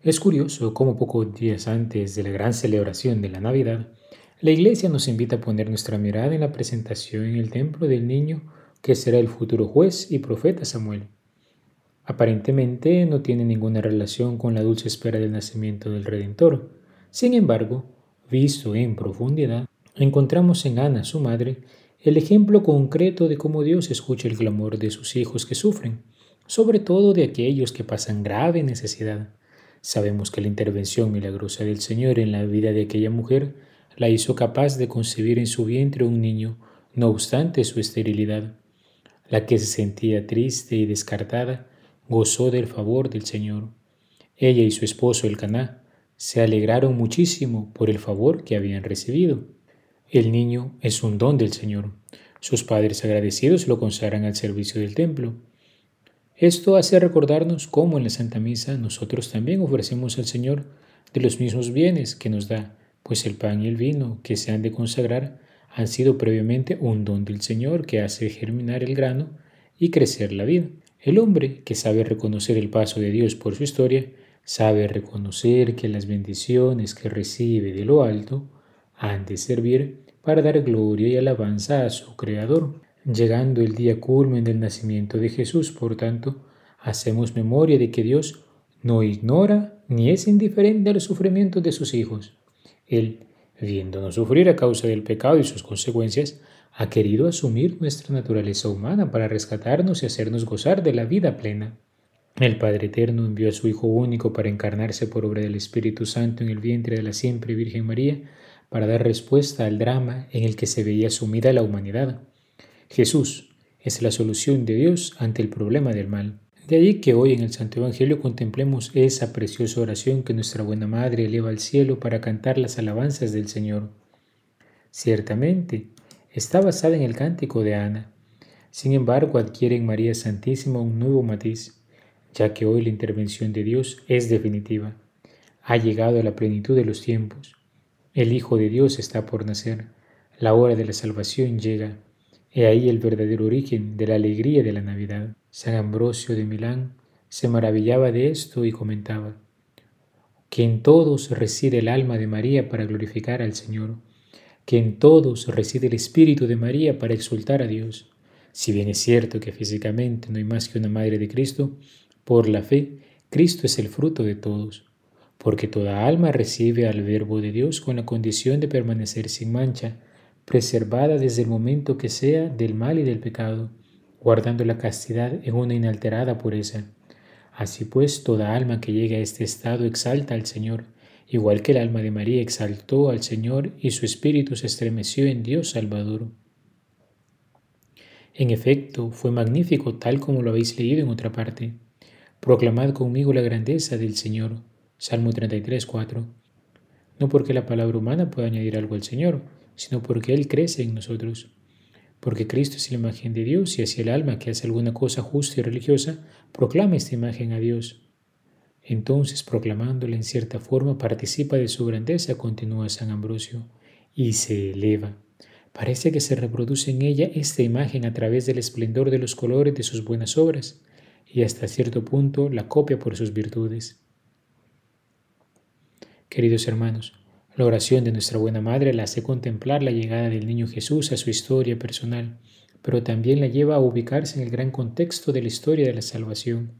Es curioso cómo pocos días antes de la gran celebración de la Navidad, la Iglesia nos invita a poner nuestra mirada en la presentación en el templo del niño que será el futuro juez y profeta Samuel. Aparentemente no tiene ninguna relación con la dulce espera del nacimiento del Redentor. Sin embargo, visto en profundidad, encontramos en Ana, su madre, el ejemplo concreto de cómo Dios escucha el clamor de sus hijos que sufren, sobre todo de aquellos que pasan grave necesidad. Sabemos que la intervención milagrosa del Señor en la vida de aquella mujer la hizo capaz de concebir en su vientre un niño, no obstante su esterilidad. La que se sentía triste y descartada gozó del favor del Señor. Ella y su esposo el Caná se alegraron muchísimo por el favor que habían recibido. El niño es un don del Señor. Sus padres agradecidos lo consagran al servicio del templo. Esto hace recordarnos cómo en la Santa Misa nosotros también ofrecemos al Señor de los mismos bienes que nos da, pues el pan y el vino que se han de consagrar han sido previamente un don del Señor que hace germinar el grano y crecer la vida. El hombre que sabe reconocer el paso de Dios por su historia, sabe reconocer que las bendiciones que recibe de lo alto han de servir para dar gloria y alabanza a su Creador. Llegando el día culmen del nacimiento de Jesús, por tanto, hacemos memoria de que Dios no ignora ni es indiferente a los sufrimientos de sus hijos. Él, viéndonos sufrir a causa del pecado y sus consecuencias, ha querido asumir nuestra naturaleza humana para rescatarnos y hacernos gozar de la vida plena. El Padre Eterno envió a su Hijo único para encarnarse por obra del Espíritu Santo en el vientre de la siempre Virgen María, para dar respuesta al drama en el que se veía sumida la humanidad. Jesús es la solución de Dios ante el problema del mal. De ahí que hoy en el Santo Evangelio contemplemos esa preciosa oración que nuestra buena Madre eleva al cielo para cantar las alabanzas del Señor. Ciertamente, está basada en el cántico de Ana. Sin embargo, adquiere en María Santísima un nuevo matiz, ya que hoy la intervención de Dios es definitiva. Ha llegado a la plenitud de los tiempos. El Hijo de Dios está por nacer. La hora de la salvación llega. He ahí el verdadero origen de la alegría de la Navidad. San Ambrosio de Milán se maravillaba de esto y comentaba que en todos reside el alma de María para glorificar al Señor, que en todos reside el Espíritu de María para exultar a Dios. Si bien es cierto que físicamente no hay más que una Madre de Cristo, por la fe, Cristo es el fruto de todos, porque toda alma recibe al Verbo de Dios con la condición de permanecer sin mancha, preservada desde el momento que sea del mal y del pecado, guardando la castidad en una inalterada pureza. Así pues, toda alma que llegue a este estado exalta al Señor, igual que el alma de María exaltó al Señor y su espíritu se estremeció en Dios Salvador. En efecto, fue magnífico tal como lo habéis leído en otra parte. Proclamad conmigo la grandeza del Señor. Salmo 33, 4. No porque la palabra humana pueda añadir algo al Señor, sino porque Él crece en nosotros. Porque Cristo es la imagen de Dios y así el alma que hace alguna cosa justa y religiosa proclama esta imagen a Dios. Entonces, proclamándola en cierta forma, participa de su grandeza, continúa San Ambrosio, y se eleva. Parece que se reproduce en ella esta imagen a través del esplendor de los colores de sus buenas obras, y hasta cierto punto la copia por sus virtudes. Queridos hermanos, la oración de nuestra buena Madre la hace contemplar la llegada del niño Jesús a su historia personal, pero también la lleva a ubicarse en el gran contexto de la historia de la salvación.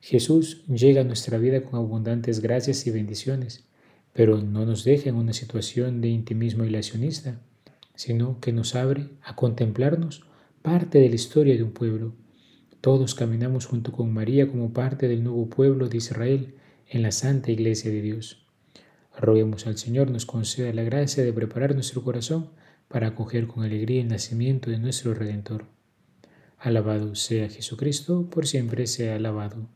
Jesús llega a nuestra vida con abundantes gracias y bendiciones, pero no nos deja en una situación de intimismo ilacionista, sino que nos abre a contemplarnos parte de la historia de un pueblo. Todos caminamos junto con María como parte del nuevo pueblo de Israel en la Santa Iglesia de Dios. Roguemos al Señor nos conceda la gracia de preparar nuestro corazón para acoger con alegría el nacimiento de nuestro Redentor. Alabado sea Jesucristo, por siempre sea alabado.